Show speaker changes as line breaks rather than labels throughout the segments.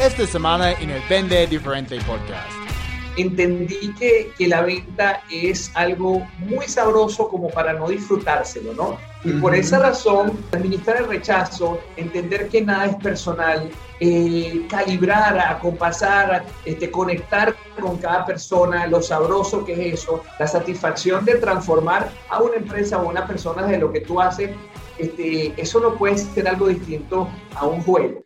esta semana en el Vende Diferente Podcast.
Entendí que, que la venta es algo muy sabroso como para no disfrutárselo, ¿no? Y por esa razón, administrar el rechazo, entender que nada es personal, eh, calibrar, acompasar, este, conectar con cada persona, lo sabroso que es eso, la satisfacción de transformar a una empresa o a una persona de lo que tú haces, este, eso no puede ser algo distinto a un juego.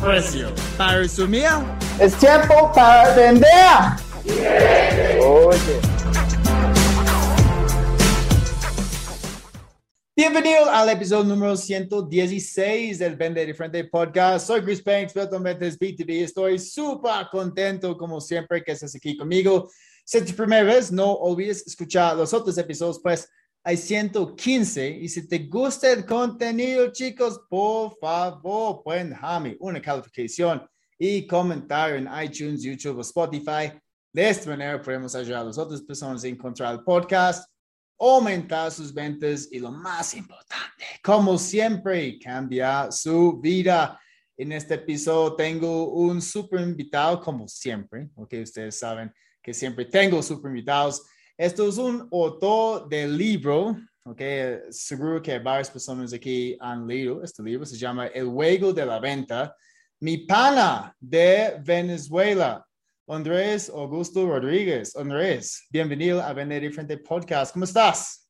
precio. Para resumir,
es tiempo para vender.
Oye. Bienvenido al episodio número 116 del Vende Diferente Podcast. Soy Chris Banks, Ventas B2B. Estoy súper contento, como siempre, que estés aquí conmigo. Si es tu primera vez, no olvides escuchar los otros episodios, pues hay 115. Y si te gusta el contenido, chicos, por favor, pueden dejarme una calificación y comentario en iTunes, YouTube o Spotify. De esta manera podemos ayudar a las otras personas a encontrar el podcast, aumentar sus ventas y lo más importante, como siempre, cambiar su vida. En este episodio tengo un super invitado, como siempre, ok, ustedes saben que siempre tengo super invitados. Esto es un autor del libro, ok, seguro que varias personas aquí han leído este libro, se llama El juego de la venta. Mi pana de Venezuela, Andrés Augusto Rodríguez. Andrés, bienvenido a Vender Diferente Podcast. ¿Cómo estás?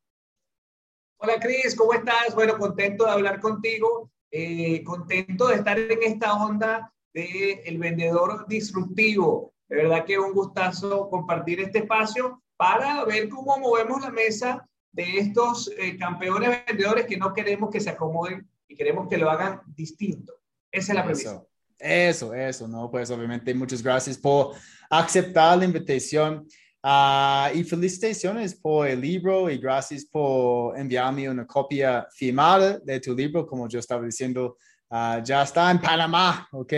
Hola, Cris, ¿cómo estás? Bueno, contento de hablar contigo, eh, contento de estar en esta onda de el vendedor disruptivo. De verdad que un gustazo compartir este espacio para ver cómo movemos la mesa de estos eh, campeones vendedores que no queremos que se acomoden y queremos que lo hagan distinto. Esa es la premisa.
Eso, eso, ¿no? Pues obviamente muchas gracias por aceptar la invitación uh, y felicitaciones por el libro y gracias por enviarme una copia firmada de tu libro, como yo estaba diciendo, uh, ya está en Panamá, ¿ok?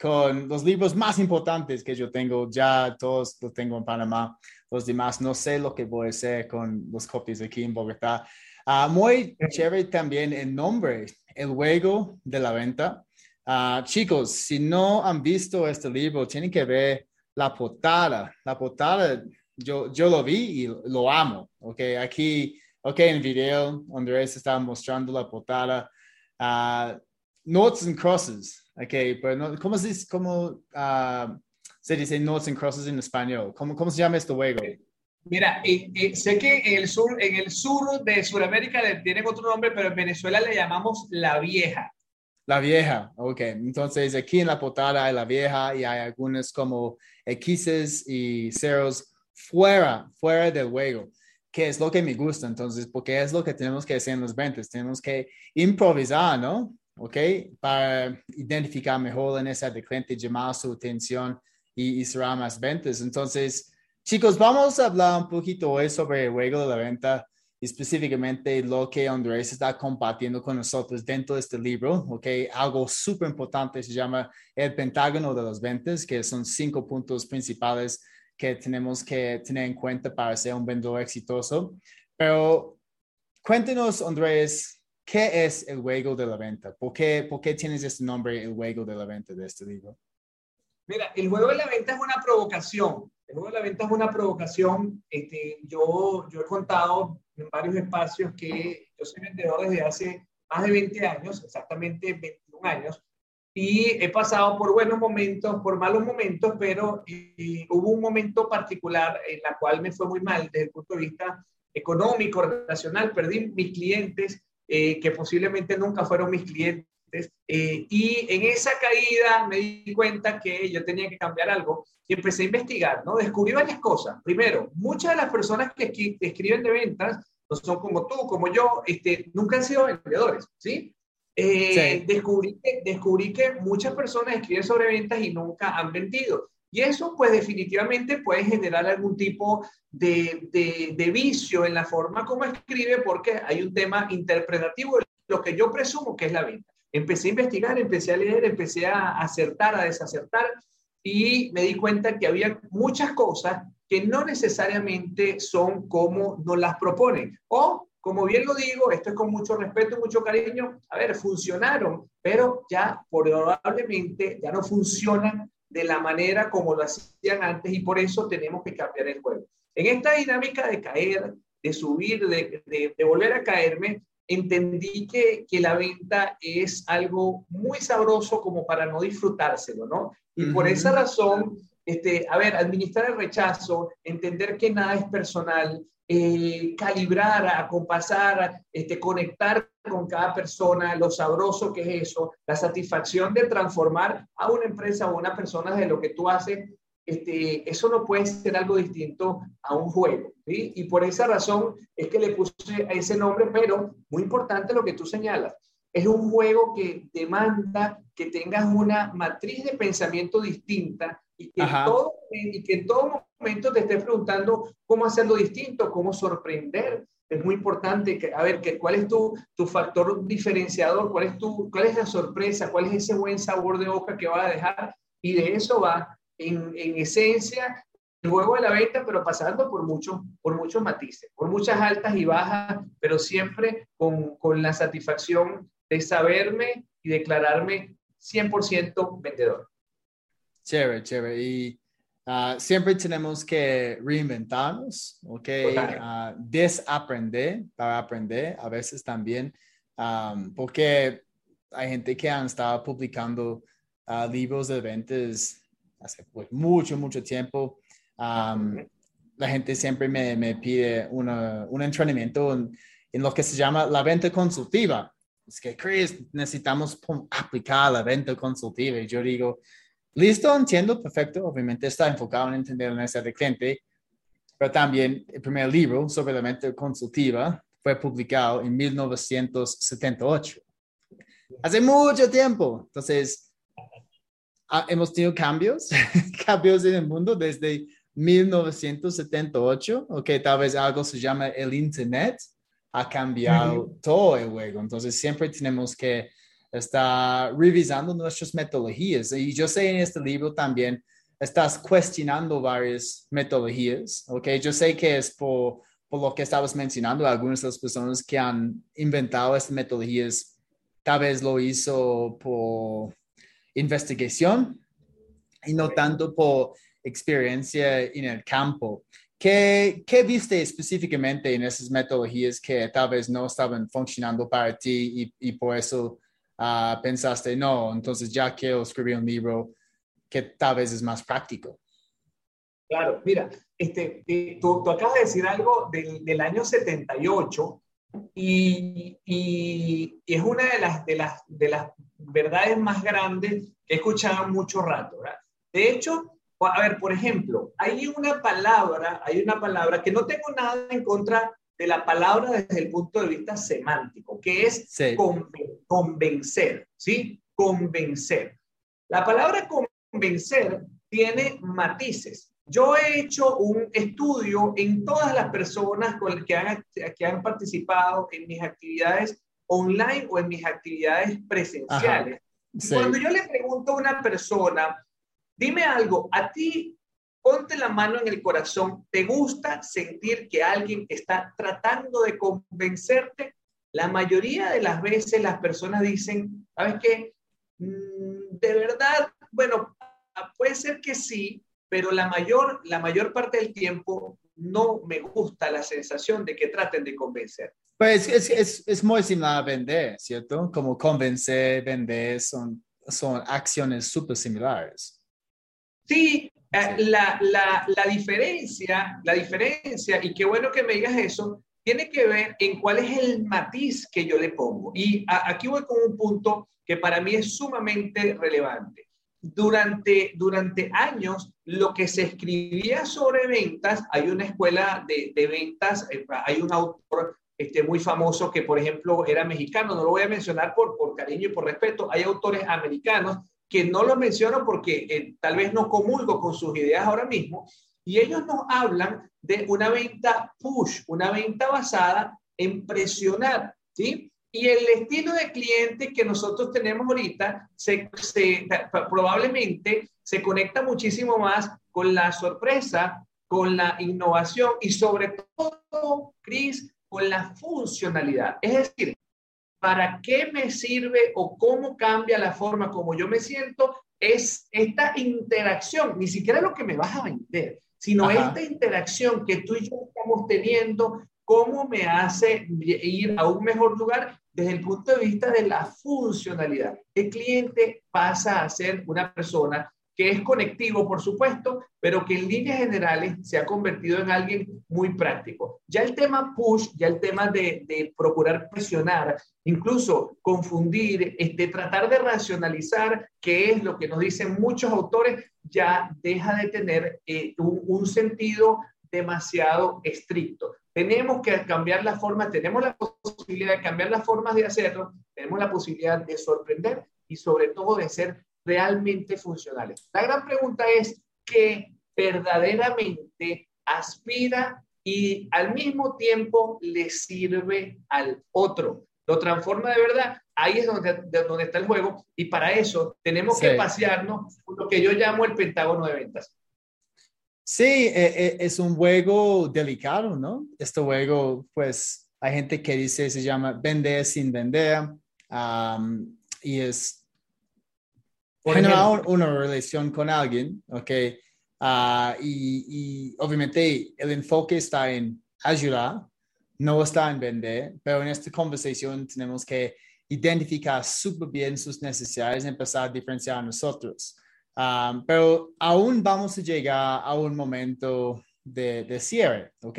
Con los libros más importantes que yo tengo, ya todos los tengo en Panamá los demás. No sé lo que voy a hacer con los copias aquí en Bogotá. Uh, muy chévere también el nombre, el juego de la venta. Uh, chicos, si no han visto este libro, tienen que ver la portada. La portada, yo, yo lo vi y lo amo. Ok, aquí, ok, en video, Andrés está mostrando la portada. Uh, notes and crosses. Ok, pero no, ¿cómo se dice? ¿Cómo, se dice Notes and Crosses en español. ¿Cómo, cómo se llama este juego?
Mira, eh, eh, sé que en el sur, en el sur de Sudamérica le tienen otro nombre, pero en Venezuela le llamamos la vieja.
La vieja, ok. Entonces aquí en la portada hay la vieja y hay algunos como X's y ceros fuera, fuera del juego, que es lo que me gusta. Entonces, porque es lo que tenemos que hacer en los ventas. Tenemos que improvisar, ¿no? Ok, para identificar mejor en esa de cliente, llamar su atención y, cerrar más ventas. Entonces, chicos, vamos a hablar un poquito hoy sobre el juego de la venta específicamente lo que Andrés está compartiendo con nosotros dentro de este libro, ¿ok? Algo súper importante se llama el pentágono de las ventas, que son cinco puntos principales que tenemos que tener en cuenta para ser un vendedor exitoso. Pero cuéntenos, Andrés, ¿qué es el juego de la venta? ¿Por qué, ¿Por qué tienes este nombre, el juego de la venta de este libro?
Mira, el juego de la venta es una provocación. El juego de la venta es una provocación. Este, yo, yo he contado en varios espacios que yo soy vendedor desde hace más de 20 años, exactamente 21 años, y he pasado por buenos momentos, por malos momentos, pero eh, hubo un momento particular en la cual me fue muy mal desde el punto de vista económico, relacional, perdí mis clientes eh, que posiblemente nunca fueron mis clientes eh, y en esa caída me di cuenta que yo tenía que cambiar algo y empecé a investigar, ¿no? Descubrí varias cosas. Primero, muchas de las personas que escriben de ventas no son como tú, como yo, este, nunca han sido vendedores, ¿sí? Eh, descubrí, que, descubrí que muchas personas escriben sobre ventas y nunca han vendido. Y eso, pues definitivamente puede generar algún tipo de, de, de, vicio en la forma como escribe, porque hay un tema interpretativo de lo que yo presumo que es la venta. Empecé a investigar, empecé a leer, empecé a acertar, a desacertar, y me di cuenta que había muchas cosas que no necesariamente son como nos las proponen. O, como bien lo digo, esto es con mucho respeto, mucho cariño, a ver, funcionaron, pero ya probablemente ya no funcionan de la manera como lo hacían antes y por eso tenemos que cambiar el juego. En esta dinámica de caer, de subir, de, de, volver a caerme, entendí que, que, la venta es algo muy sabroso como para no disfrutárselo, ¿no? Y por esa razón, este, a ver, administrar el rechazo, entender que nada es personal, eh, calibrar, acompasar, este, conectar con cada persona, lo sabroso que es eso, la satisfacción de transformar a una empresa o una persona de lo que tú haces, este, eso no puede ser algo distinto a un juego. ¿sí? Y por esa razón es que le puse ese nombre, pero muy importante lo que tú señalas. Es un juego que demanda que tengas una matriz de pensamiento distinta y que, todo, y que en todo momento te estés preguntando cómo hacerlo distinto, cómo sorprender. Es muy importante que, a ver, que, cuál es tu, tu factor diferenciador, cuál es, tu, cuál es la sorpresa, cuál es ese buen sabor de boca que va a dejar. Y de eso va, en, en esencia, el juego de la venta, pero pasando por, mucho, por muchos matices, por muchas altas y bajas, pero siempre con, con la satisfacción de saberme y declararme 100% vendedor.
Chévere, chévere. Y uh, siempre tenemos que reinventarnos, ¿ok? Uh, desaprender para aprender a veces también, um, porque hay gente que han estado publicando uh, libros de ventas hace pues, mucho, mucho tiempo. Um, la gente siempre me, me pide una, un entrenamiento en, en, lo que se llama la venta consultiva es que Chris, necesitamos aplicar la venta consultiva. Y yo digo, listo, entiendo, perfecto. Obviamente está enfocado en entender la necesidad del cliente, pero también el primer libro sobre la venta consultiva fue publicado en 1978. Hace mucho tiempo. Entonces, hemos tenido cambios, cambios en el mundo desde 1978, ok, tal vez algo se llama el Internet, ha cambiado todo el juego. Entonces siempre tenemos que estar revisando nuestras metodologías. Y yo sé en este libro también estás cuestionando varias metodologías, ¿ok? Yo sé que es por, por lo que estabas mencionando, algunas de las personas que han inventado estas metodologías tal vez lo hizo por investigación y no tanto por experiencia en el campo. ¿Qué, ¿Qué, viste específicamente en esas metodologías que tal vez no estaban funcionando para ti y, y por eso uh, pensaste, no, entonces ya quiero escribir un libro que tal vez es más práctico?
Claro, mira, este, tú, tú, acabas de decir algo del, del año 78 y, y, y, es una de las, de, las, de las verdades más grandes que he escuchado mucho rato. ¿verdad? De hecho, a ver, por ejemplo, hay una palabra, hay una palabra que no tengo nada en contra de la palabra desde el punto de vista semántico, que es convencer, ¿sí? Convencer. La palabra convencer tiene matices. Yo he hecho un estudio en todas las personas con que han, que han participado en mis actividades online o en mis actividades presenciales. Cuando yo le pregunto a una persona, Dime algo, a ti, ponte la mano en el corazón, ¿te gusta sentir que alguien está tratando de convencerte? La mayoría de las veces las personas dicen, ¿sabes qué? Mm, de verdad, bueno, puede ser que sí, pero la mayor, la mayor parte del tiempo no me gusta la sensación de que traten de convencer.
Pues es, es, es muy similar a vender, ¿cierto? Como convencer, vender, son, son acciones súper similares.
Sí, eh, la, la, la, diferencia, la diferencia, y qué bueno que me digas eso, tiene que ver en cuál es el matiz que yo le pongo. Y aquí voy con un punto que para mí es sumamente relevante. Durante, durante años, lo que se escribía sobre ventas, hay una escuela de, de ventas, eh, hay un autor este, muy famoso que, por ejemplo, era mexicano. No lo voy a mencionar por, por cariño y por respeto. Hay autores americanos que no los menciono porque eh, tal vez no comulgo con sus ideas ahora mismo. Y ellos nos hablan de una venta push, una venta basada en presionar, ¿sí? Y el estilo de cliente que nosotros tenemos ahorita se, probablemente se conecta muchísimo más con la sorpresa, con la innovación y sobre todo, Cris, con la funcionalidad. Es decir, ¿para qué me sirve o cómo cambia la forma como yo me siento? Es esta interacción, ni siquiera lo que me vas a vender, sino esta interacción que tú y yo estamos teniendo cómo me hace ir a un mejor lugar desde el punto de vista de la funcionalidad. El cliente pasa a ser una persona que es conectivo, por supuesto, pero que en líneas generales se ha convertido en alguien muy práctico. Ya el tema push, ya el tema de, procurar presionar, incluso confundir, este, tratar de racionalizar, qué es lo que nos dicen muchos autores, ya deja de tener eh, un sentido demasiado estricto. Tenemos que cambiar la forma, tenemos la posibilidad de cambiar las formas de hacerlo, tenemos la posibilidad de sorprender y sobre todo de ser realmente funcionales. La gran pregunta es que verdaderamente aspira y al mismo tiempo le sirve al otro. Lo transforma de verdad. Ahí es donde, donde está el juego y para eso tenemos que pasearnos por lo que yo llamo el pentágono de ventas.
Sí, e, e, es un juego delicado, ¿no? Este juego, pues, hay gente que dice, se llama vender sin vender, y es generar una relación con alguien, ¿ok? Ah, y, y, obviamente el enfoque está en ayudar, no está en vender, pero en esta conversación tenemos que identificar súper bien sus necesidades y empezar a diferenciar a nosotros. Um, pero aún vamos a llegar a un momento de, de, cierre, ¿ok?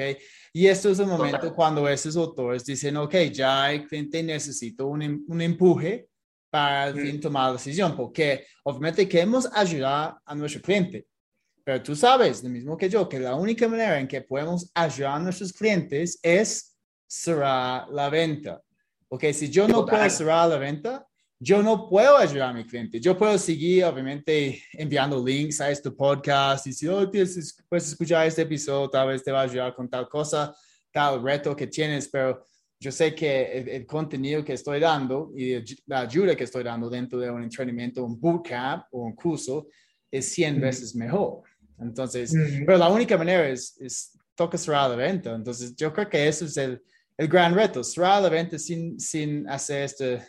Y esto es el momento cuando esos autores dicen, ok, ya el cliente necesita un, em, un empuje para al fin tomar la decisión, porque obviamente queremos ayudar a nuestro cliente, pero tú sabes, lo mismo que yo, que la única manera en que podemos ayudar a nuestros clientes es cerrar la venta. Porque si yo no puedo cerrar la venta, yo no puedo ayudar a mi cliente. Yo puedo seguir, obviamente, enviando links a este podcast y si oh, puedes escuchar este episodio, tal vez te va a ayudar con tal cosa, tal reto que tienes, pero yo sé que el, contenido que estoy dando y la ayuda que estoy dando dentro de un entrenamiento, un bootcamp o un curso es 100 veces mejor. Entonces, pero la única manera es, es toca cerrar la venta. Entonces, yo creo que eso es el, el gran reto, cerrar la venta sin, sin hacer este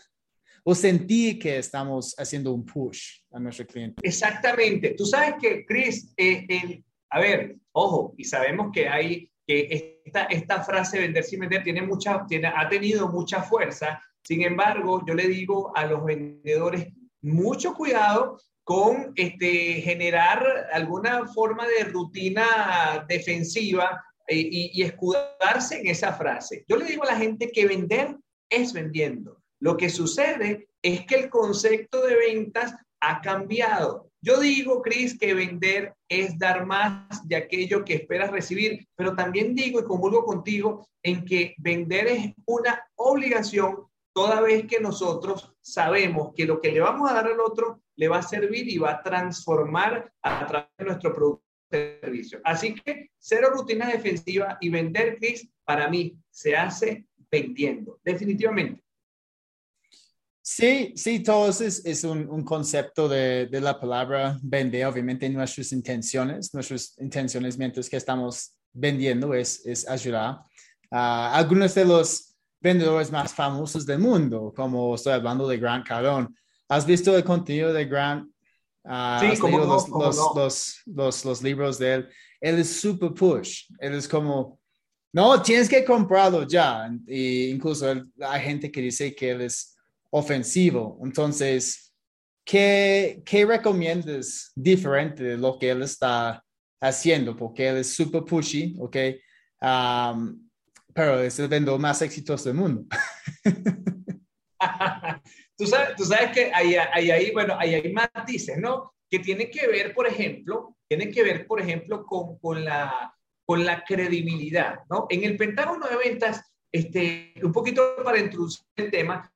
o sentir que estamos haciendo un push a nuestro cliente.
Exactamente. Tú sabes que, Chris, eh, a ver, ojo, y sabemos que hay que esta, frase vender sin vender tiene mucha, tiene, ha tenido mucha fuerza. Sin embargo, yo le digo a los vendedores, mucho cuidado con este, generar alguna forma de rutina defensiva eh, y escudarse en esa frase. Yo le digo a la gente que vender es vendiendo. Lo que sucede es que el concepto de ventas ha cambiado. Yo digo, Cris, que vender es dar más de aquello que esperas recibir, pero también digo y convulgo contigo en que vender es una obligación toda vez que nosotros sabemos que lo que le vamos a dar al otro le va a servir y va a transformar a través de nuestro producto servicio. Así que cero rutinas defensivas y vender, Cris, para mí se hace vendiendo, definitivamente.
Sí, sí, todo es, es un, un, concepto de, de, la palabra vender, obviamente nuestras intenciones, nuestras intenciones mientras que estamos vendiendo es, es ayudar. a algunos de los vendedores más famosos del mundo, como estoy hablando de Grant Cardone. ¿Has visto el contenido de Grant?
Uh, sí, como
los, los, los, los, los libros de él. Él es super push. Él es como, no, tienes que comprarlo ya. Incluso hay gente que dice que él es ofensivo. Entonces, ¿qué, qué recomiendas diferente de lo que él está haciendo? Porque él es super pushy, ¿ok? Um, pero es el vendedor más exitoso del mundo.
tú, sabes, tú sabes que hay, hay, hay, bueno, hay, hay matices, ¿no? Que tiene que ver, por ejemplo, tiene que ver, por ejemplo, con, con, la, con la credibilidad, ¿no? En el Pentágono de Ventas este, un poquito para introducir el tema,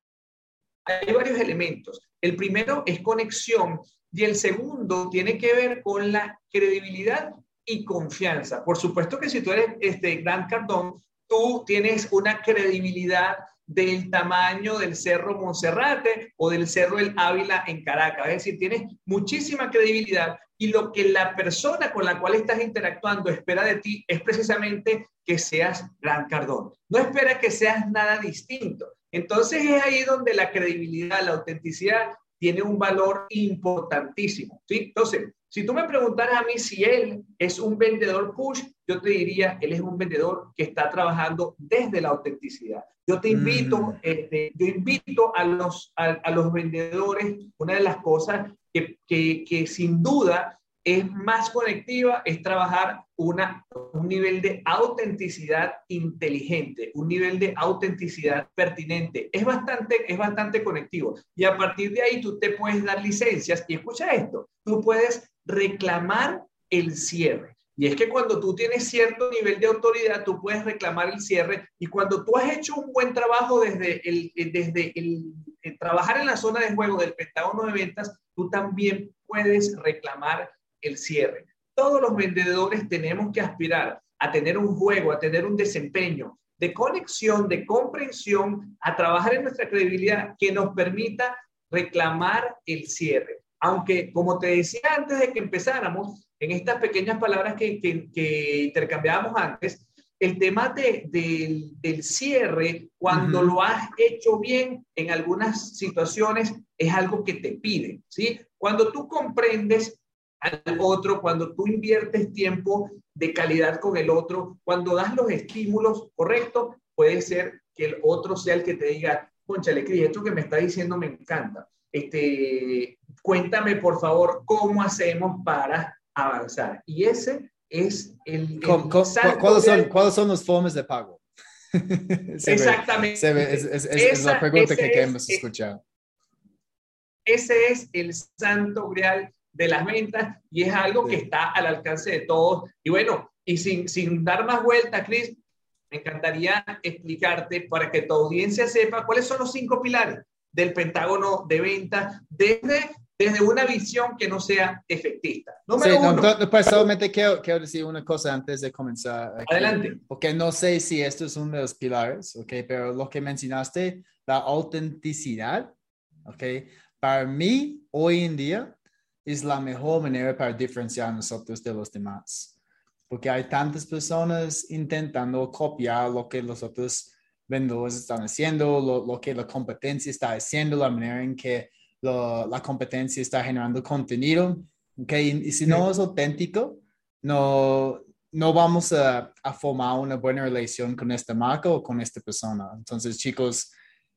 hay varios elementos. El primero es conexión y el segundo tiene que ver con la credibilidad y confianza. Por supuesto que si tú eres este Gran Cardón, tú tienes una credibilidad del tamaño del Cerro Monserrate o del Cerro El Ávila en Caracas. Es decir, tienes muchísima credibilidad y lo que la persona con la cual estás interactuando espera de ti es precisamente que seas Gran Cardón. No espera que seas nada distinto. Entonces es ahí donde la credibilidad, la autenticidad tiene un valor importantísimo. ¿sí? Entonces, si tú me preguntaras a mí si él es un vendedor push, yo te diría, él es un vendedor que está trabajando desde la autenticidad. Yo te invito, mm. este, yo invito a los, a, los vendedores, una de las cosas que, que, que sin duda es más conectiva, es trabajar una, un nivel de autenticidad inteligente, un nivel de autenticidad pertinente. Es bastante, es bastante conectivo. Y a partir de ahí tú te puedes dar licencias y escucha esto, tú puedes reclamar el cierre. Y es que cuando tú tienes cierto nivel de autoridad, tú puedes reclamar el cierre. Y cuando tú has hecho un buen trabajo desde el, desde el, el trabajar en la zona de juego del Pentágono de ventas, tú también puedes reclamar el cierre. Todos los vendedores tenemos que aspirar a tener un juego, a tener un desempeño de conexión, de comprensión, a trabajar en nuestra credibilidad que nos permita reclamar el cierre. Aunque, como te decía antes de que empezáramos, en estas pequeñas palabras que, que, intercambiábamos antes, el tema de, del cierre, cuando lo has hecho bien en algunas situaciones, es algo que te pide, ¿sí? Cuando tú comprendes al otro, cuando tú inviertes tiempo de calidad con el otro, cuando das los estímulos correctos, puede ser que el otro sea el que te diga, conchale, Cris, esto que me está diciendo me encanta. Este, cuéntame, por favor, cómo hacemos para avanzar. Y ese es el...
¿cuáles, son, ¿Cuáles son los formas de pago?
Exactamente.
es, la pregunta que queremos escuchar.
Ese es el santo grial de las ventas y es algo que está al alcance de todos. Y bueno, y sin, sin dar más vueltas, Chris, me encantaría explicarte para que tu audiencia sepa cuáles son los cinco pilares del Pentágono de ventas desde, desde una visión que no sea efectista.
Número sí, uno. pues solamente quiero, quiero, decir una cosa antes de comenzar.
Adelante.
Porque no sé si esto es uno de los pilares, ¿ok? Pero lo que mencionaste, la autenticidad, ¿ok? Para mí, hoy en día, es la mejor manera para diferenciar a nosotros de los demás. Porque hay tantas personas intentando copiar lo que los otros vendedores están haciendo, lo, que la competencia está haciendo, la manera en que la competencia está generando contenido. Okay? Y, si no es auténtico, no, no vamos a, a, formar una buena relación con esta marca o con esta persona. Entonces, chicos,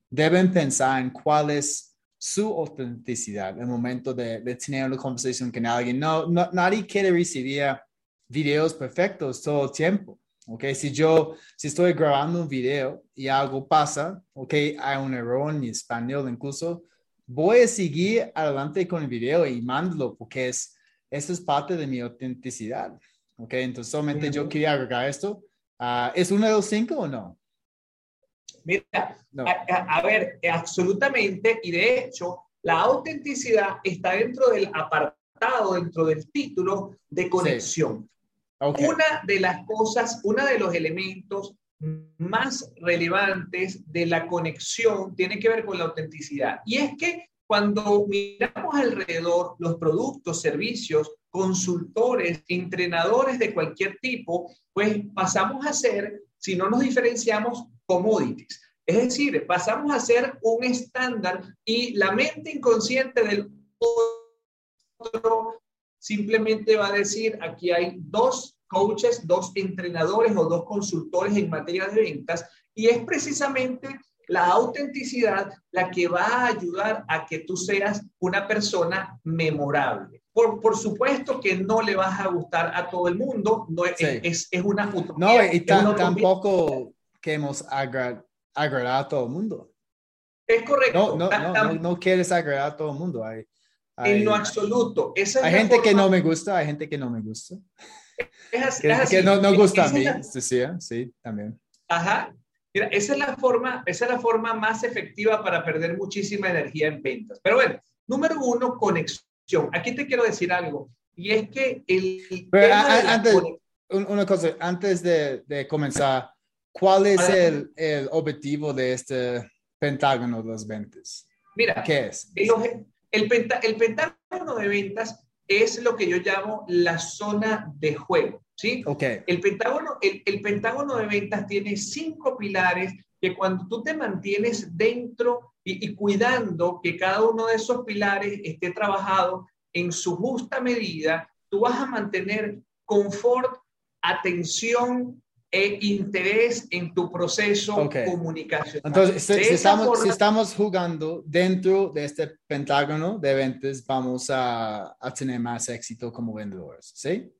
deben pensar en cuál es su autenticidad en el momento de, tener una conversación con alguien. No, nadie quiere recibir videos perfectos todo el tiempo. Okay, si yo, si estoy grabando un video y algo pasa, okay, hay un error en español incluso, voy a seguir adelante con el video y mándalo porque es, eso es parte de mi autenticidad. Okay, entonces solamente yo quería agregar esto. Ah, ¿Es uno de los cinco o no?
Mira, a, ver, absolutamente, y de hecho, la autenticidad está dentro del apartado, dentro del título de conexión. Una de las cosas, uno de los elementos más relevantes de la conexión tiene que ver con la autenticidad. Y es que cuando miramos alrededor los productos, servicios, consultores, entrenadores de cualquier tipo, pues pasamos a ser, si no nos diferenciamos, commodities. Es decir, pasamos a ser un estándar y la mente inconsciente del otro simplemente va a decir, aquí hay dos coaches, dos entrenadores o dos consultores en materia de ventas y es precisamente la autenticidad la que va a ayudar a que tú seas una persona memorable. Por, por supuesto que no le vas a gustar a todo el mundo, no es, es, es, una
No, y tampoco queremos agradar a todo el mundo.
Es correcto.
No, no, no, no, quieres agradar a todo el mundo. Hay,
en lo absoluto.
hay gente que no me gusta, hay gente que no me gusta. Es, que, no, no gusta a mí, sí, sí, también.
Ajá. Mira, esa es la forma, esa es la forma más efectiva para perder muchísima energía en ventas. Pero bueno, número uno, conexión. Aquí te quiero decir algo. Y es que el...
antes, una cosa, antes de, de comenzar, ¿cuál es el, el, objetivo de este pentágono de las ventas?
Mira,
¿qué es?
El, el, el pentágono de ventas es lo que yo llamo la zona de juego. ¿sí?
Okay.
El, pentágono, el, el, pentágono de ventas tiene cinco pilares que cuando tú te mantienes dentro y, y, cuidando que cada uno de esos pilares esté trabajado en su justa medida, tú vas a mantener confort, atención e interés en tu proceso okay. comunicacional.
Entonces, si, si, estamos, forma, si, estamos, jugando dentro de este pentágono de ventas, vamos a, a tener más éxito como vendedores, ¿sí?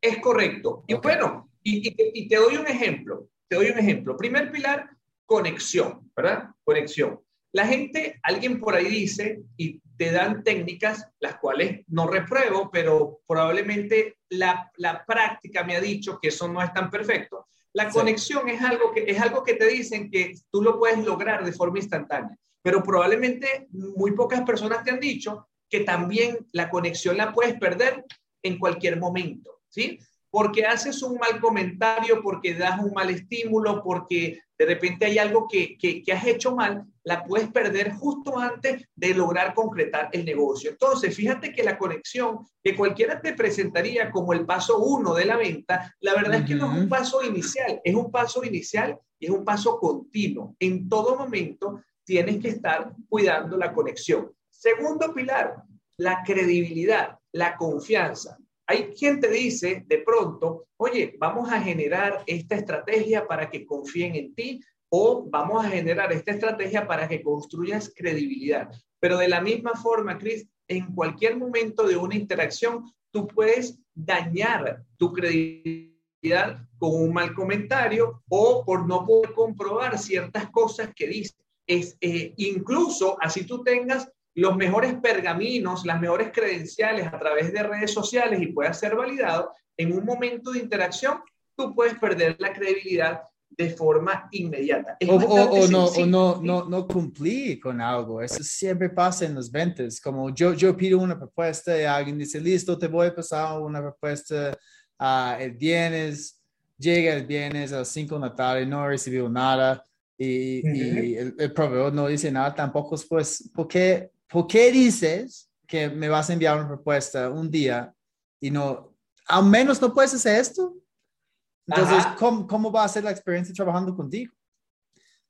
Es correcto. Y bueno, y, y, y, te doy un ejemplo. Te doy un ejemplo. Primer pilar, conexión, ¿verdad? Conexión. La gente, alguien por ahí dice, y te dan técnicas, las cuales no repruebo, pero probablemente la, la práctica me ha dicho que eso no es tan perfecto. La sí. conexión es algo, que, es algo que te dicen que tú lo puedes lograr de forma instantánea, pero probablemente muy pocas personas te han dicho que también la conexión la puedes perder en cualquier momento, ¿sí? Porque haces un mal comentario, porque das un mal estímulo, porque de repente hay algo que, que, que, has hecho mal, la puedes perder justo antes de lograr concretar el negocio. Entonces, fíjate que la conexión que cualquiera te presentaría como el paso uno de la venta, la verdad uh -huh. es que no es un paso inicial, es un paso inicial y es un paso continuo. En todo momento tienes que estar cuidando la conexión. Segundo pilar, la credibilidad, la confianza. Hay quien te dice de pronto, oye, vamos a generar esta estrategia para que confíen en ti o vamos a generar esta estrategia para que construyas credibilidad. Pero de la misma forma, Chris, en cualquier momento de una interacción, tú puedes dañar tu credibilidad con un mal comentario o por no poder comprobar ciertas cosas que dices. Es, eh, incluso así tú tengas los mejores pergaminos, las mejores credenciales a través de redes sociales y pueda ser validado, en un momento de interacción tú puedes perder la credibilidad de forma inmediata.
o, o, o, no, o no, no, no cumplir con algo. Eso siempre pasa en las ventas. Como yo, yo pido una propuesta y alguien dice, listo, te voy a pasar una propuesta uh, el viernes. Llega el viernes a las 5 de la tarde, no he recibido nada. Y, uh -huh. y el, el, proveedor no dice nada tampoco. Pues, ¿por qué, ¿por qué dices que me vas a enviar una propuesta un día y no, al menos no puedes hacer esto? Entonces, ¿cómo, ¿cómo, va a ser la experiencia trabajando contigo?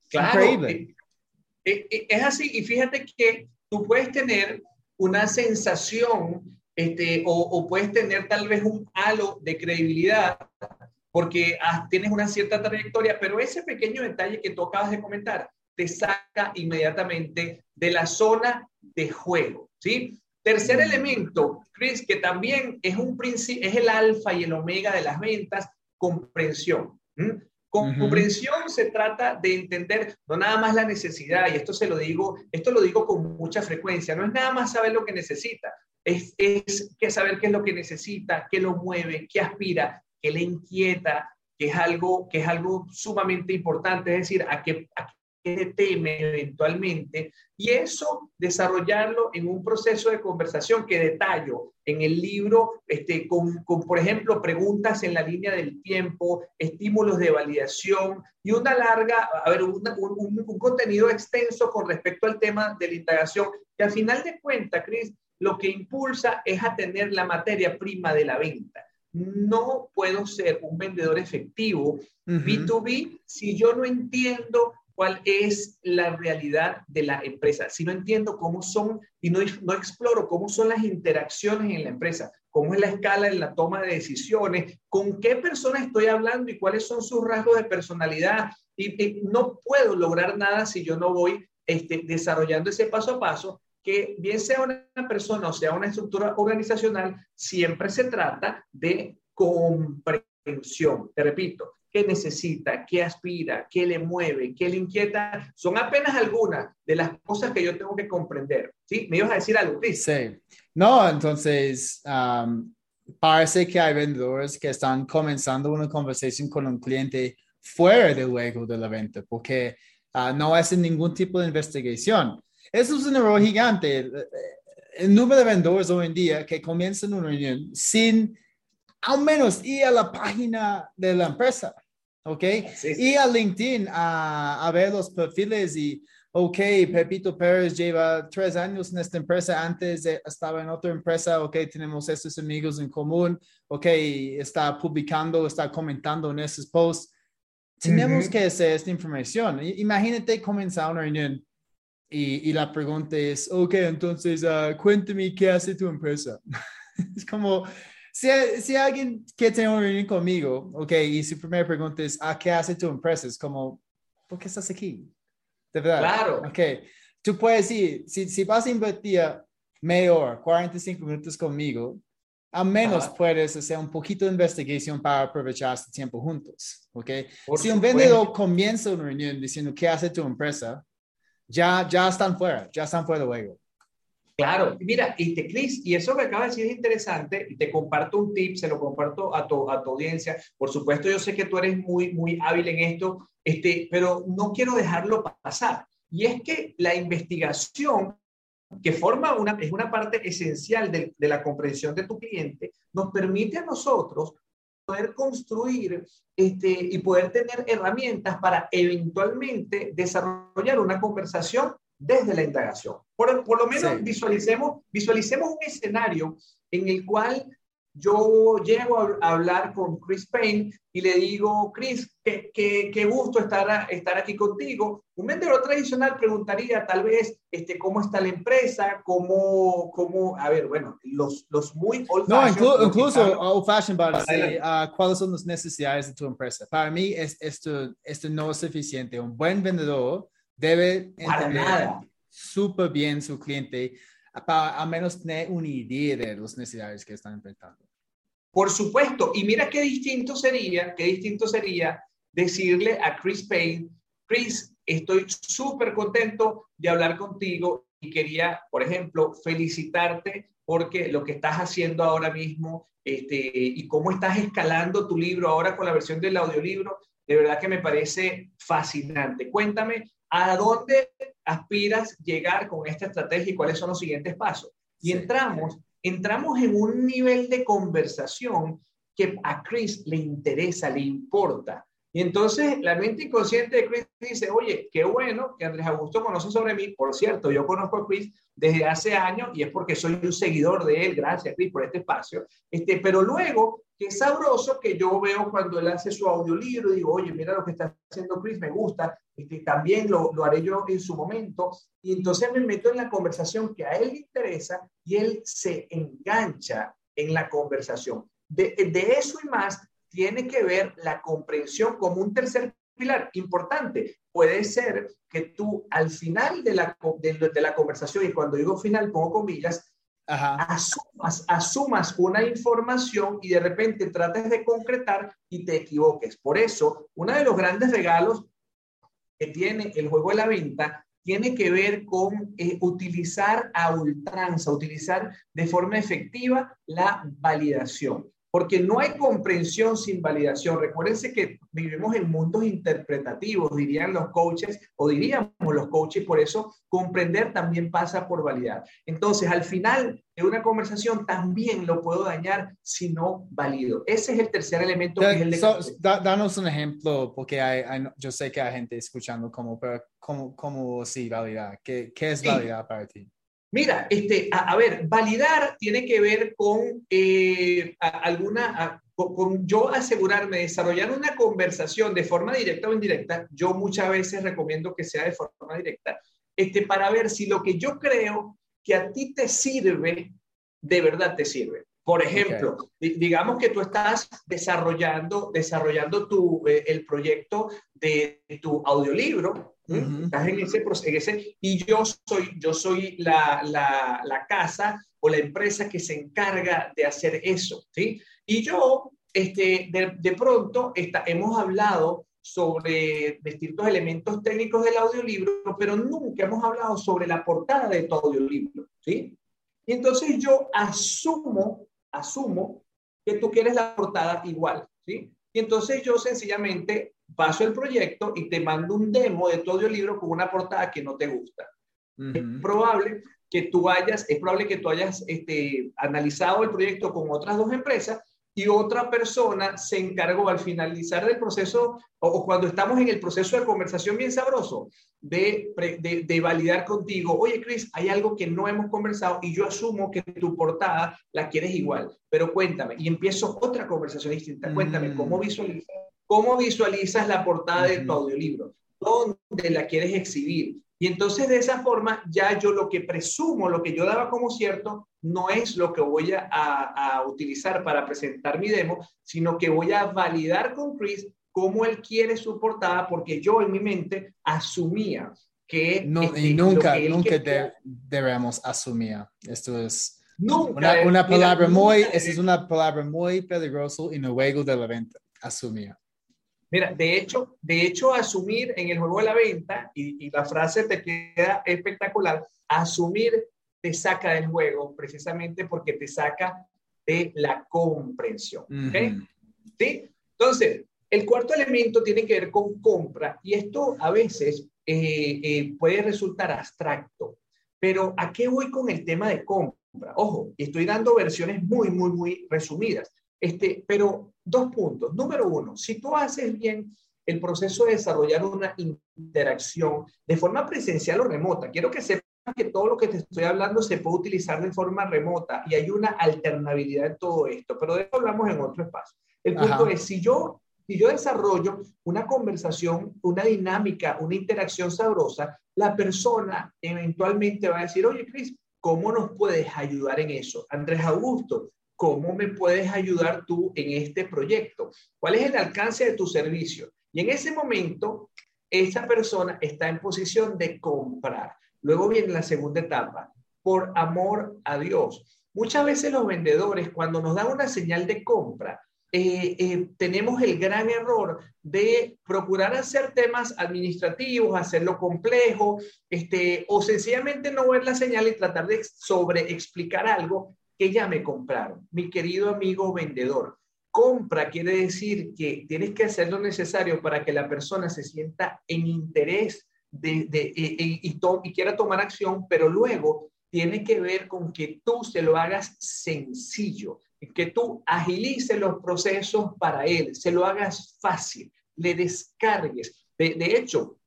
Claro, Increíble. Es así, y fíjate que tú puedes tener una sensación este, o, o, puedes tener tal vez un halo de credibilidad porque has, tienes una cierta trayectoria, pero ese pequeño detalle que tú acabas de comentar te saca inmediatamente de la zona de juego, ¿sí? Tercer elemento, Chris, que también es, un es el alfa y el omega de las ventas, comprensión. ¿Mm? Con uh -huh. comprensión se trata de entender no nada más la necesidad, y esto se lo digo, esto lo digo con mucha frecuencia, no es nada más saber lo que necesita, es, es que saber qué es lo que necesita, qué lo mueve, qué aspira, qué le inquieta, que es algo, que es algo sumamente importante, es decir, a qué, a teme eventualmente, y eso desarrollarlo en un proceso de conversación que detallo en el libro, este, con, con, por ejemplo, preguntas en la línea del tiempo, estímulos de validación y una larga, a ver, una, un, un, contenido extenso con respecto al tema de la indagación, que al final de cuentas, Cris, lo que impulsa es a tener la materia prima de la venta. No puedo ser un vendedor efectivo uh -huh. B2B si yo no entiendo cuál es la realidad de la empresa, si no entiendo cómo son y no, no exploro cómo son las interacciones en la empresa, cómo es la escala en la toma de decisiones, con qué persona estoy hablando y cuáles son sus rasgos de personalidad. Y, no puedo lograr nada si yo no voy este, desarrollando ese paso a paso, que bien sea una persona o sea una estructura organizacional, siempre se trata de comprensión. Te repito, qué necesita, qué aspira, qué le mueve, qué le inquieta, son apenas algunas de las cosas que yo tengo que comprender. ¿Sí? ¿Me ibas a decir algo, Chris?
Sí. No, entonces, um, parece que hay vendedores que están comenzando una conversación con un cliente fuera del juego de la venta, porque uh, no hacen ningún tipo de investigación. Eso es un error gigante. El número de vendedores hoy en día que comienzan una reunión sin al menos ir a la página de la empresa, ¿ok? Sí, sí. Y a LinkedIn a, a ver los perfiles y ok, Pepito Pérez lleva tres años en esta empresa, antes estaba en otra empresa, ok, tenemos estos amigos en común, ok, está publicando, está comentando en esos posts. Tenemos que hacer esta información. Imagínate comenzar una reunión y, y la pregunta es, ok, entonces uh, cuéntame qué hace tu empresa. es como, si, si, alguien quiere tener una reunión conmigo, ok, y su primera pregunta es, ¿a qué hace tu empresa? Es como, ¿por qué estás aquí? De verdad.
Claro.
Ok. Tú puedes ir, si, si vas a invertir media hora, 45 minutos conmigo, al menos puedes hacer un poquito de investigación para aprovechar este tiempo juntos. ¿ok? si un vendedor comienza una reunión diciendo qué hace tu empresa, ya, ya están fuera, ya están fuera de juego.
Claro, mira, y te, Chris, y eso que acaba de decir es interesante, y te comparto un tip, se lo comparto a tu, a tu audiencia. Por supuesto, yo sé que tú eres muy, muy hábil en esto, este, pero no quiero dejarlo pasar. Y es que la investigación, que forma una, es una parte esencial de, de la comprensión de tu cliente, nos permite a nosotros poder construir este, y poder tener herramientas para eventualmente desarrollar una conversación desde la indagación. Por, por lo menos visualicemos, visualicemos un escenario en el cual yo llego a, hablar con Chris Payne y le digo, Chris, qué, qué, qué gusto estar, estar aquí contigo. Un vendedor tradicional preguntaría tal vez este, cómo está la empresa, cómo, cómo a ver, bueno, los, los muy
old No, inclu incluso old fashioned para decir uh, cuáles son las necesidades de tu empresa. Para mí es, esto, esto no es suficiente. Un buen vendedor debe entender súper bien su cliente para al menos tener una idea de las necesidades que están enfrentando.
Por supuesto, y mira qué distinto sería, qué distinto sería decirle a Chris Payne, Chris, estoy súper contento de hablar contigo y quería, por ejemplo, felicitarte porque lo que estás haciendo ahora mismo este, y cómo estás escalando tu libro ahora con la versión del audiolibro, de verdad que me parece fascinante. Cuéntame, ¿a dónde aspiras llegar con esta estrategia y cuáles son los siguientes pasos? Y entramos entramos en un nivel de conversación que a Chris le interesa, le importa. Y entonces la mente inconsciente de Chris dice, oye, qué bueno que Andrés Augusto conoce sobre mí. Por cierto, yo conozco a Chris desde hace años y es porque soy un seguidor de él. Gracias, Chris, por este espacio. Este, pero luego, qué sabroso que yo veo cuando él hace su audiolibro y digo, oye, mira lo que está haciendo Chris, me gusta. Este, también lo, lo haré yo en su momento. Y entonces me meto en la conversación que a él le interesa y él se engancha en la conversación. De, de eso y más tiene que ver la comprensión como un tercer pilar importante. Puede ser que tú al final de la, de, la conversación, y cuando digo final pongo comillas, Asumas, asumas una información y de repente trates de concretar y te equivoques. Por eso, uno de los grandes regalos que tiene el juego de la venta tiene que ver con eh, utilizar a ultranza, utilizar de forma efectiva la validación porque no hay comprensión sin validación. Recuérdense que vivimos en mundos interpretativos, dirían los coaches, o diríamos los coaches, por eso comprender también pasa por validar. Entonces, al final de una conversación también lo puedo dañar si no valido. Ese es el tercer elemento. Que es
el danos un ejemplo, porque hay, yo sé que hay gente escuchando como, pero ¿cómo, cómo sí validar? ¿Qué, qué es validar para ti?
Mira, este, a, ver, validar tiene que ver con eh, alguna, con, yo asegurarme de desarrollar una conversación de forma directa o indirecta. Yo muchas veces recomiendo que sea de forma directa, este, para ver si lo que yo creo que a ti te sirve, de verdad te sirve. Por ejemplo, digamos que tú estás desarrollando, desarrollando tu, eh, el proyecto de tu audiolibro Estás en ese, proceso y yo soy, yo soy la, la, la, casa o la empresa que se encarga de hacer eso, ¿sí? Y yo, este, de, de pronto, está, hemos hablado sobre distintos elementos técnicos del audiolibro, pero nunca hemos hablado sobre la portada de tu audiolibro, ¿sí? Y entonces yo asumo, asumo que tú quieres la portada igual, ¿sí? Y entonces yo sencillamente paso el proyecto y te mando un demo de tu audiolibro con una portada que no te gusta. Es probable que tú hayas, es probable que tú hayas este, analizado el proyecto con otras dos empresas y otra persona se encargó al finalizar del proceso o, cuando estamos en el proceso de conversación bien sabroso de, de, de, validar contigo, oye Chris, hay algo que no hemos conversado y yo asumo que tu portada la quieres igual, pero cuéntame y empiezo otra conversación distinta, cuéntame cómo mm. visualizas, cómo visualizas la portada de tu audiolibro, dónde la quieres exhibir, y entonces de esa forma ya yo lo que presumo, lo que yo daba como cierto, no es lo que voy a, a, utilizar para presentar mi demo, sino que voy a validar con Chris cómo él quiere su portada, porque yo en mi mente asumía que...
No, este, y nunca, nunca debemos asumir. Esto es nunca, una, palabra muy, esa es una palabra muy peligrosa y no luego de la venta, asumir.
Mira, de hecho, de hecho, asumir en el juego de la venta, y, la frase te queda espectacular, asumir te saca del juego precisamente porque te saca de la comprensión. ¿Sí? Entonces, el cuarto elemento tiene que ver con compra y esto a veces eh, eh, puede resultar abstracto, pero ¿a qué voy con el tema de compra? Ojo, estoy dando versiones muy, muy, muy resumidas. Este, pero dos puntos. Número uno, si tú haces bien el proceso de desarrollar una interacción de forma presencial o remota, quiero que sepas que todo lo que te estoy hablando se puede utilizar de forma remota y hay una alternabilidad en todo esto, pero de eso hablamos en otro espacio. El punto es, si yo, si yo desarrollo una conversación, una dinámica, una interacción sabrosa, la persona eventualmente va a decir, oye, Cris, ¿cómo nos puedes ayudar en eso? Andrés Augusto, ¿cómo me puedes ayudar tú en este proyecto? ¿Cuál es el alcance de tu servicio? Y en ese momento, esa persona está en posición de comprar. Luego viene la segunda etapa, por amor a Dios. Muchas veces los vendedores, cuando nos dan una señal de compra, eh, eh, tenemos el gran error de procurar hacer temas administrativos, hacerlo complejo, este, o sencillamente no ver la señal y tratar de sobre explicar algo que ya me compraron. Mi querido amigo vendedor, compra quiere decir que tienes que hacer lo necesario para que la persona se sienta en interés de, de, y, y quiera tomar acción, pero luego tiene que ver con que tú se lo hagas sencillo, que tú agilices los procesos para él, se lo hagas fácil, le descargues. De, de hecho,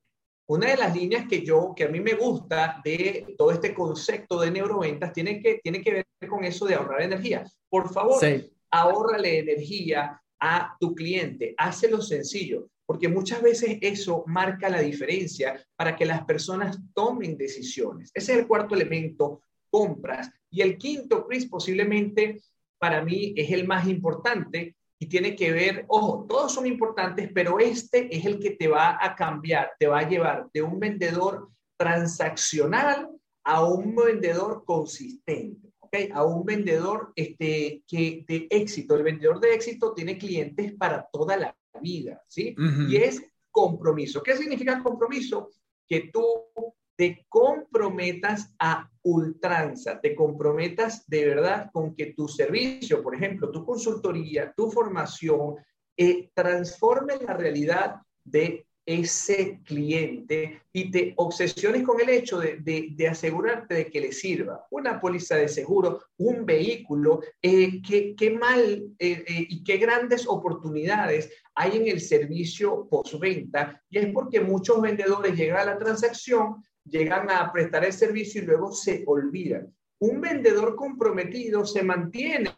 una de las líneas que yo, que a mí me gusta de todo este concepto de neuroventas, tiene que, tiene que ver con eso de ahorrar energía. Por favor, sí. ahórrale energía a tu cliente, hácelo sencillo, porque muchas veces eso marca la diferencia para que las personas tomen decisiones. Ese es el cuarto elemento, compras. Y el quinto, Chris, posiblemente para mí es el más importante, y tiene que ver, ojo, todos son importantes, pero este es el que te va a cambiar, te va a llevar de un vendedor transaccional a un vendedor consistente, ¿ok? A un vendedor este, que, de éxito. El vendedor de éxito tiene clientes para toda la vida, ¿sí? Y es compromiso. ¿Qué significa compromiso? Que tú te comprometas a ultranza, te comprometas de verdad con que tu servicio, por ejemplo, tu consultoría, tu formación, eh, transforme la realidad de ese cliente y te obsesiones con el hecho de, de, asegurarte de que le sirva una póliza de seguro, un vehículo, eh, qué, mal eh, eh, y qué grandes oportunidades hay en el servicio postventa. Y es porque muchos vendedores llegan a la transacción llegan a prestar el servicio y luego se olvidan. Un vendedor comprometido se mantiene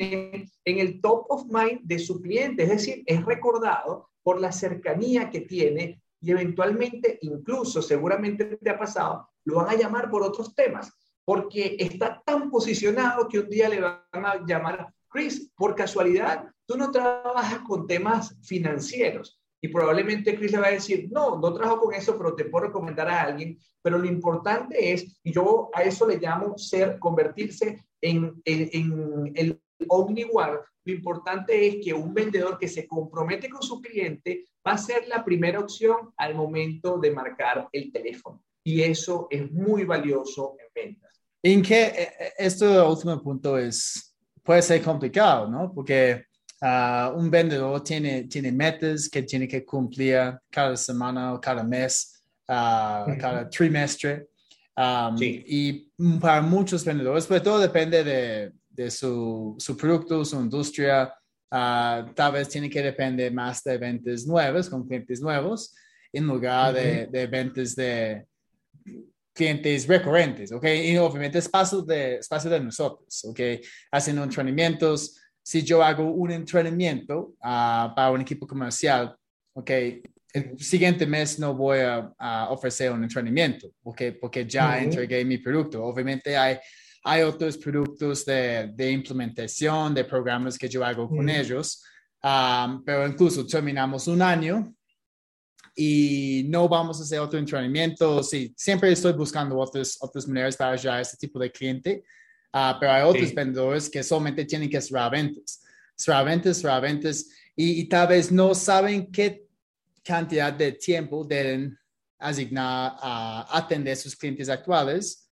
en el top of mind de su cliente, es decir, es recordado por la cercanía que tiene y eventualmente, incluso seguramente te ha pasado, lo van a llamar por otros temas, porque está tan posicionado que un día le van a llamar, Chris, por casualidad, tú no trabajas con temas financieros. Y probablemente Chris le va a decir, no, no trabajo con eso, pero te puedo recomendar a alguien. Pero lo importante es, y yo a eso le llamo ser, convertirse en, en, en el omniware. Lo importante es que un vendedor que se compromete con su cliente va a ser la primera opción al momento de marcar el teléfono. Y eso es muy valioso en ventas.
En que este último punto es, puede ser complicado, ¿no? Porque Uh, un vendedor tiene, tiene metas que tiene que cumplir cada semana o cada mes, uh, cada trimestre. Um,
Sí.
Y para muchos vendedores, pues todo depende de, de su, su producto, su industria. uh, tal vez tiene que depender más de ventas nuevas con clientes nuevos en lugar de, de ventas de clientes recurrentes, ¿ok? Y obviamente es paso de, es paso de nosotros, ¿ok? Haciendo entrenamientos. Si yo hago un entrenamiento ah, para un equipo comercial, ¿ok? El siguiente mes no voy a, a ofrecer un entrenamiento. Porque ya entregué mi producto. Obviamente hay, hay otros productos de, de implementación, de programas que yo hago con ellos, ah, pero incluso terminamos un año y no vamos a hacer otro entrenamiento. Sí, siempre estoy buscando otras, otras maneras para llegar a este tipo de cliente, Ah, pero hay otros
Sí.
vendedores que solamente tienen que cerrar ventas, cerrar ventas, cerrar ventas, y, y tal vez no saben qué cantidad de tiempo deben asignar a atender sus clientes actuales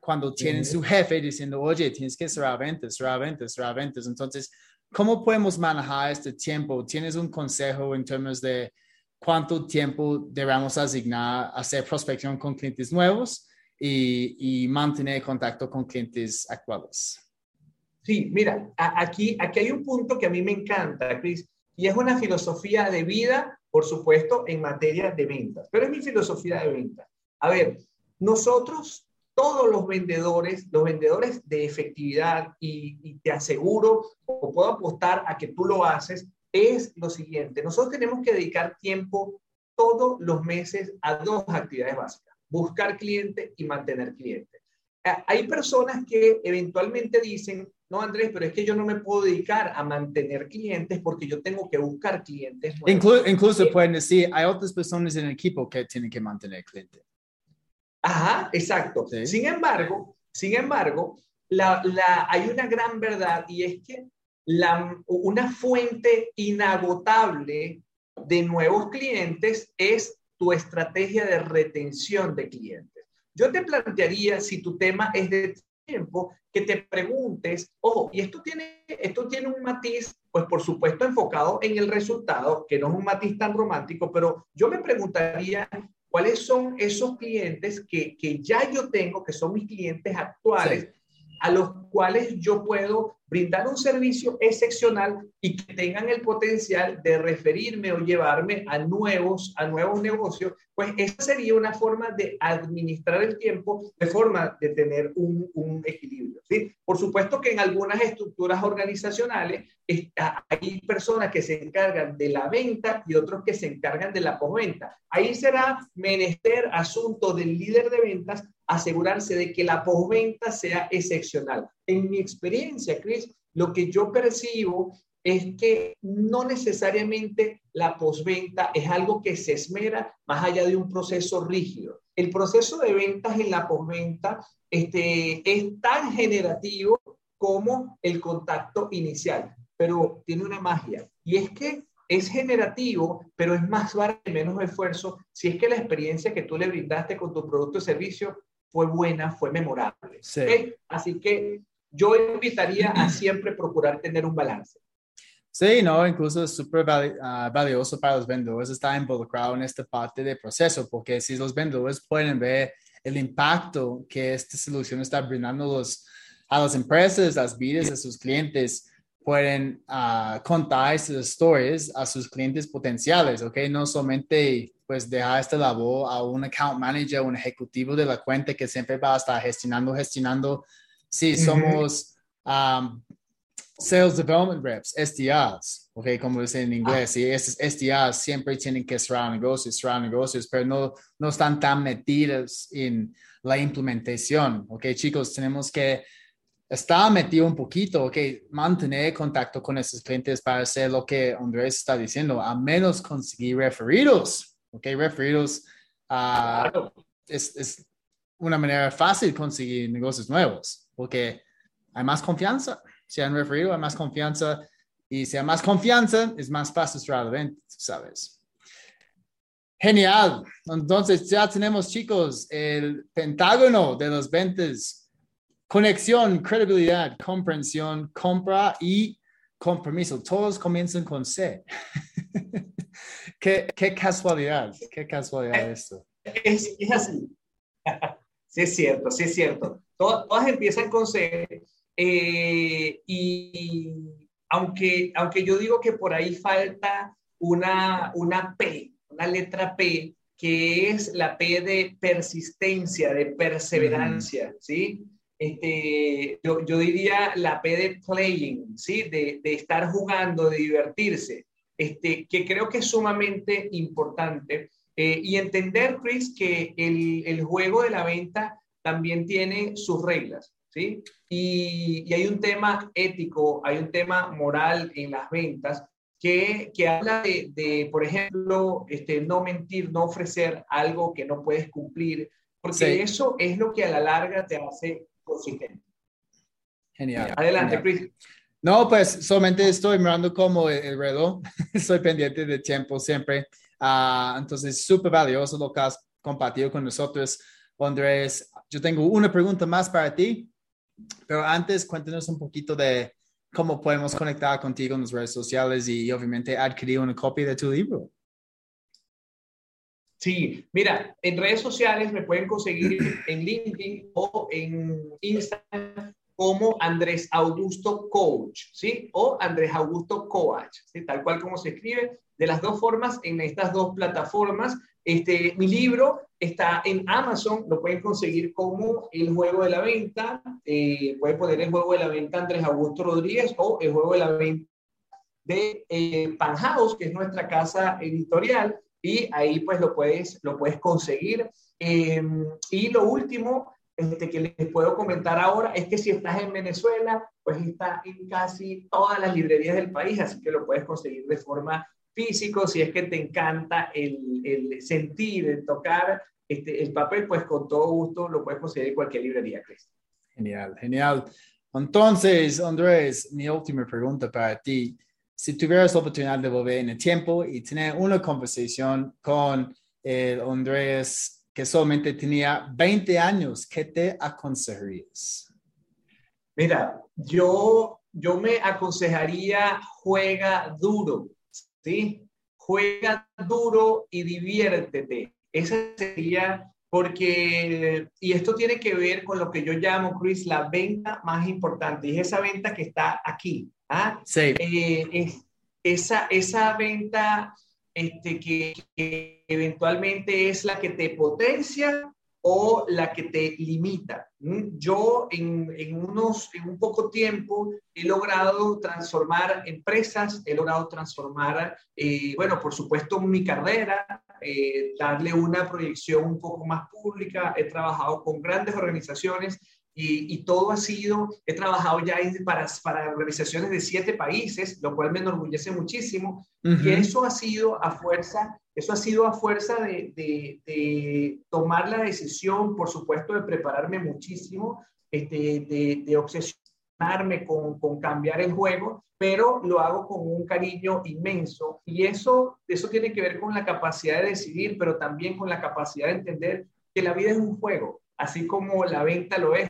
cuando tienen
Ujú.
su jefe diciendo, oye, tienes que cerrar ventas, cerrar ventas, cerrar ventas. Entonces, ¿cómo podemos manejar este tiempo? ¿Tienes un consejo en términos de cuánto tiempo debemos asignar a hacer prospección con clientes nuevos y, y mantener contacto con clientes actuales?
Sí, mira, aquí, aquí hay un punto que a mí me encanta, Chris, y es una filosofía de vida, por supuesto, en materia de ventas, pero es mi filosofía de ventas. A ver, nosotros, todos los vendedores, los vendedores de efectividad, y, y te aseguro, o puedo apostar a que tú lo haces, es lo siguiente, nosotros tenemos que dedicar tiempo todos los meses a dos actividades básicas, buscar cliente y mantener cliente. Hay personas que eventualmente dicen, no, Andrés, pero es que yo no me puedo dedicar a mantener clientes porque yo tengo que buscar clientes nuevos.
Inclu- incluso
Sí.
pueden decir, hay otras personas en el equipo que tienen que mantener cliente.
Ajá, exacto.
Sí.
Sin embargo, sin embargo, la, la- hay una gran verdad y es que la, una fuente inagotable de nuevos clientes es tu estrategia de retención de clientes. Yo te plantearía, si tu tema es de tiempo, que te preguntes, ojo, y esto tiene, esto tiene un matiz, pues por supuesto enfocado en el resultado, que no es un matiz tan romántico, pero yo me preguntaría cuáles son esos clientes que, que ya yo tengo, que son mis clientes actuales, a los cuales yo puedo brindar un servicio excepcional y que tengan el potencial de referirme o llevarme a nuevos, a nuevos negocios, pues esa sería una forma de administrar el tiempo de forma de tener un, un equilibrio. Por supuesto que en algunas estructuras organizacionales hay personas que se encargan de la venta y otros que se encargan de la postventa. Ahí será menester asunto del líder de ventas asegurarse de que la postventa sea excepcional. En mi experiencia, Chris, lo que yo percibo es que no necesariamente la postventa es algo que se esmera más allá de un proceso rígido. El proceso de ventas en la postventa este, es tan generativo como el contacto inicial, pero tiene una magia y es que es generativo, pero es más barato y menos esfuerzo si es que la experiencia que tú le brindaste con tu producto o servicio fue buena, fue memorable.
Sí.
Así que yo invitaría a siempre procurar tener un balance.
Sí, no, incluso es súper ah, valioso para los vendedores estar involucrado en esta parte del proceso, porque si los vendedores pueden ver el impacto que esta solución está brindando los, a las empresas, las vidas de sus clientes, pueden ah, contar estas historias a sus clientes potenciales, ¿ok? No solamente pues dejar esta labor a un account manager, un ejecutivo de la cuenta que siempre va a estar gestionando, gestionando. Sí, somos um, Sales Development Reps, SDRs, ok, como dicen en inglés, y estos SDRs siempre tienen que cerrar negocios, cerrar negocios, pero no, no están tan metidos en la implementación, ok, chicos, tenemos que estar metido un poquito, ok, mantener contacto con esos clientes para hacer lo que Andrés está diciendo, a menos conseguir referidos, ok, referidos ah,
Claro.
es, es una manera fácil conseguir negocios nuevos, porque hay más confianza. Si han referido, hay más confianza. Y si hay más confianza, es más fácil cerrar la venta, ¿sabes? Genial. Entonces, ya tenemos, chicos, el pentágono de las ventas. Conexión, credibilidad, comprensión, compra y compromiso, todos comienzan con C. qué, qué, casualidad, qué casualidad esto.
Es, es así. sí, es cierto, sí es cierto. Todas, todas empiezan con C eh, y aunque, aunque yo digo que por ahí falta una, una P, una letra P, que es la P de persistencia, de perseverancia, ¿sí? Este, yo, yo, diría la P de playing, ¿sí? De, de, estar jugando, de divertirse, este, que creo que es sumamente importante. Eh, y entender, Chris, que el, el, juego de la venta también tiene sus reglas, ¿sí? Y, y, hay un tema ético, hay un tema moral en las ventas que, que habla de, de, por ejemplo, este, no mentir, no ofrecer algo que no puedes cumplir, porque sí. eso es lo que a la larga te hace consistente.
Genial.
Adelante, Chris.
No, pues solamente estoy mirando como el, el reloj, estoy pendiente de tiempo siempre. Uh, entonces, súper valioso lo que has compartido con nosotros, Andrés. Yo tengo una pregunta más para ti, pero antes cuéntanos un poquito de cómo podemos conectar contigo en las redes sociales y obviamente adquirir una copia de tu libro.
Sí, mira, en redes sociales me pueden conseguir en LinkedIn o en Instagram como Andrés Augusto Coach, ¿sí? O Andrés Augusto Coach, ¿sí? Tal cual como se escribe, de las dos formas, en estas dos plataformas. Este, mi libro está en Amazon, lo pueden conseguir como El Juego de la Venta, eh, pueden poner El Juego de la Venta Andrés Augusto Rodríguez o El Juego de la Venta de eh, Panhouse, que es nuestra casa editorial, y ahí pues lo puedes, lo puedes conseguir. Eh, y lo último este, que les puedo comentar ahora es que si estás en Venezuela, pues está en casi todas las librerías del país, así que lo puedes conseguir de forma físico, si es que te encanta el, el sentir, el tocar este, el papel, pues con todo gusto lo puedes conseguir en cualquier librería, Chris.
Genial, genial. Entonces, Andrés, mi última pregunta para ti. Si tuvieras oportunidad de volver en el tiempo y tener una conversación con el Andrés que solamente tenía 20 años, ¿qué te aconsejarías?
Mira, yo, yo me aconsejaría juega duro, ¿sí? Juega duro y diviértete. Esa sería porque, y esto tiene que ver con lo que yo llamo, Chris, la venta más importante, y es esa venta que está aquí. ¿Ah?
Sí.
Eh, es, esa, esa venta este, que, que, eventualmente es la que te potencia o la que te limita. Yo en, en, unos, en un poco tiempo he logrado transformar empresas, he logrado transformar, eh, bueno, por supuesto mi carrera, eh, darle una proyección un poco más pública, he trabajado con grandes organizaciones y, y, todo ha sido, he trabajado ya para, para organizaciones de siete países, lo cual me enorgullece muchísimo. Uh -huh. Y eso ha sido a fuerza, eso ha sido a fuerza de, de, de, tomar la decisión, por supuesto, de prepararme muchísimo, este, de, de obsesionarme con, con cambiar el juego, pero lo hago con un cariño inmenso. Y eso, eso tiene que ver con la capacidad de decidir, pero también con la capacidad de entender que la vida es un juego, así como la venta lo es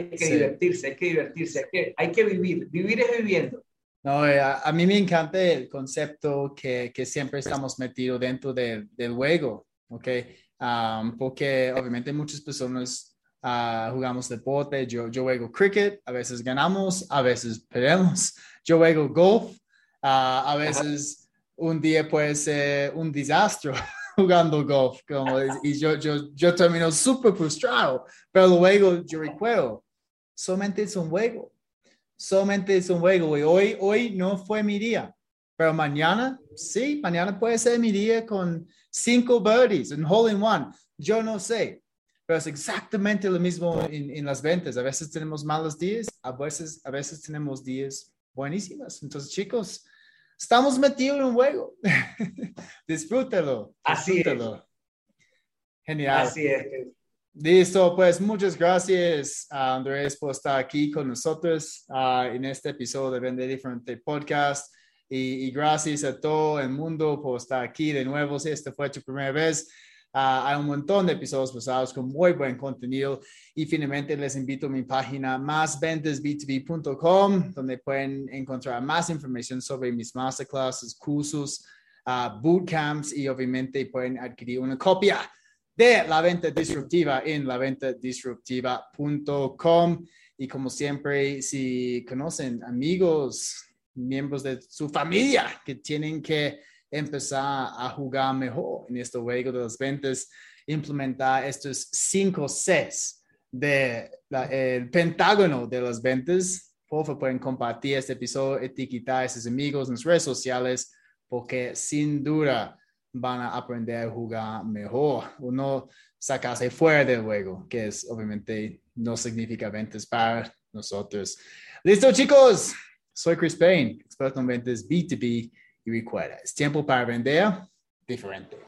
hay que sí. divertirse, hay que divertirse, hay que, hay que vivir, vivir es viviendo.
No, eh, a, a, mí me encanta el concepto que, que siempre estamos metidos dentro de, del juego, ¿ok? Um, porque obviamente muchas personas uh, jugamos deporte, yo, yo juego cricket, a veces ganamos, a veces perdemos, yo juego golf, uh, a veces un día puede ser un desastre jugando golf, como, y yo, yo, yo termino súper frustrado, pero luego yo recuerdo, solamente es un juego. Solamente es un juego. Y hoy, hoy no fue mi día. Pero mañana, sí, mañana puede ser mi día con cinco birdies, un hole in one. Yo no sé. Pero es exactamente lo mismo en, en, las ventas. A veces tenemos malos días, a veces, a veces tenemos días buenísimos. Entonces, chicos, estamos metidos en un juego. disfrútalo.
Disfrútalo.
Así es. Genial.
Así es.
Listo, pues muchas gracias uh, Andrés por estar aquí con nosotros uh, en este episodio de Vender Diferente Podcast. Y, gracias a todo el mundo por estar aquí de nuevo. Si esta fue tu primera vez, Ah, hay un montón de episodios pasados con muy buen contenido. Y finalmente les invito a mi página másventasb2b.com donde pueden encontrar más información sobre mis masterclasses, cursos, uh, bootcamps y obviamente pueden adquirir una copia de la venta disruptiva en laventadisruptiva.com y como siempre, si conocen amigos, miembros de su familia que tienen que empezar a jugar mejor en este juego de las ventas, implementar estos cinco Cs del el pentágono de las ventas. Por favor, pueden compartir este episodio, etiquetar a sus amigos en sus redes sociales, porque sin duda van a aprender a jugar mejor o no sacarse fuera del juego, que es obviamente no significa ventas para nosotros. Listo, chicos. Soy Chris Payne, experto en ventas B2B y recuerda, es tiempo para vender diferente.